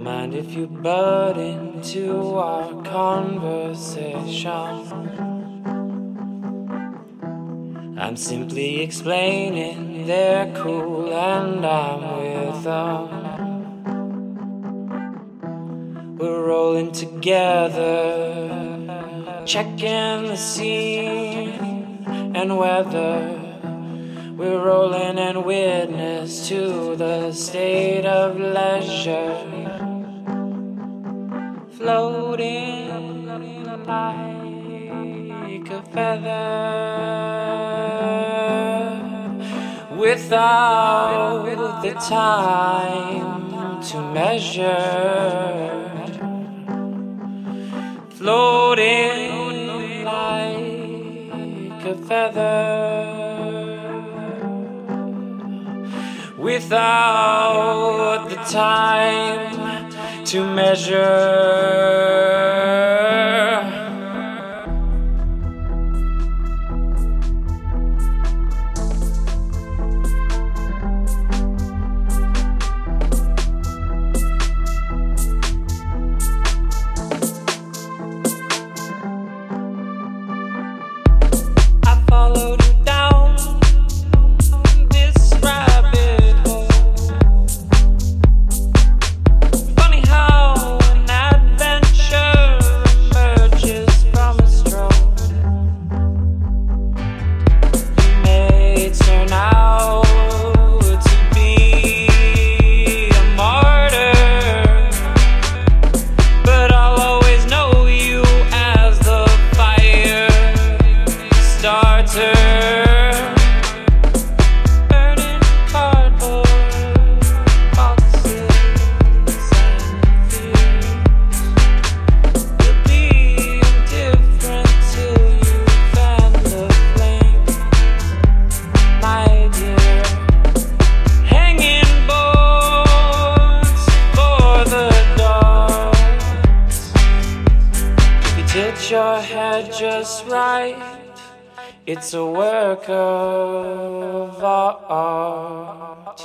Mind if you butt into our conversation. I'm simply explaining they're cool and I'm with them. We're rolling together, checking the scene and weather. We're rolling and witness to the state of leisure, floating like a feather without the time to measure, floating like a feather. without the time to measure. Your head just right. It's a work of art.